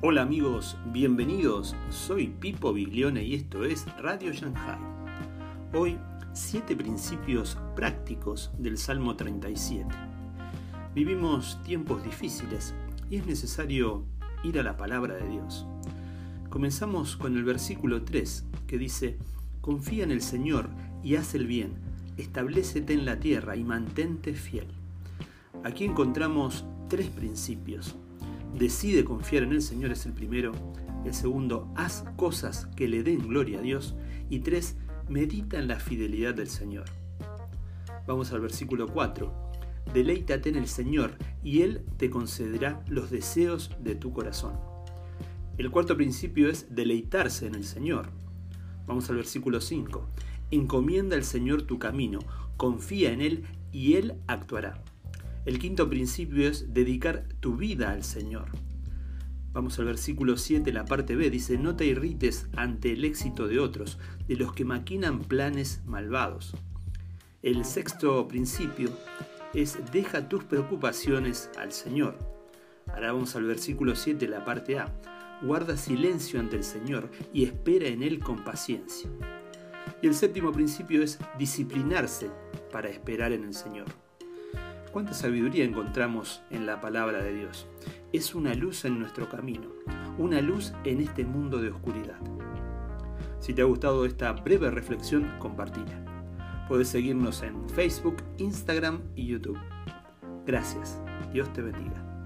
Hola amigos, bienvenidos. Soy Pipo Biglione y esto es Radio Shanghai. Hoy, siete principios prácticos del Salmo 37. Vivimos tiempos difíciles y es necesario ir a la palabra de Dios. Comenzamos con el versículo 3 que dice, Confía en el Señor y haz el bien, establecete en la tierra y mantente fiel. Aquí encontramos tres principios decide confiar en el Señor es el primero. El segundo, haz cosas que le den gloria a Dios. Y tres, medita en la fidelidad del Señor. Vamos al versículo 4. Deleítate en el Señor y Él te concederá los deseos de tu corazón. El cuarto principio es deleitarse en el Señor. Vamos al versículo 5. Encomienda al Señor tu camino, confía en Él y Él actuará. El quinto principio es dedicar tu vida al Señor. Vamos al versículo 7, la parte B, dice, no te irrites ante el éxito de otros, de los que maquinan planes malvados. El sexto principio es, deja tus preocupaciones al Señor. Ahora vamos al versículo 7, la parte A. Guarda silencio ante el Señor y espera en Él con paciencia. Y el séptimo principio es disciplinarse para esperar en el Señor. Cuánta sabiduría encontramos en la palabra de Dios. Es una luz en nuestro camino, una luz en este mundo de oscuridad. Si te ha gustado esta breve reflexión, compartila. Puedes seguirnos en Facebook, Instagram y YouTube. Gracias. Dios te bendiga.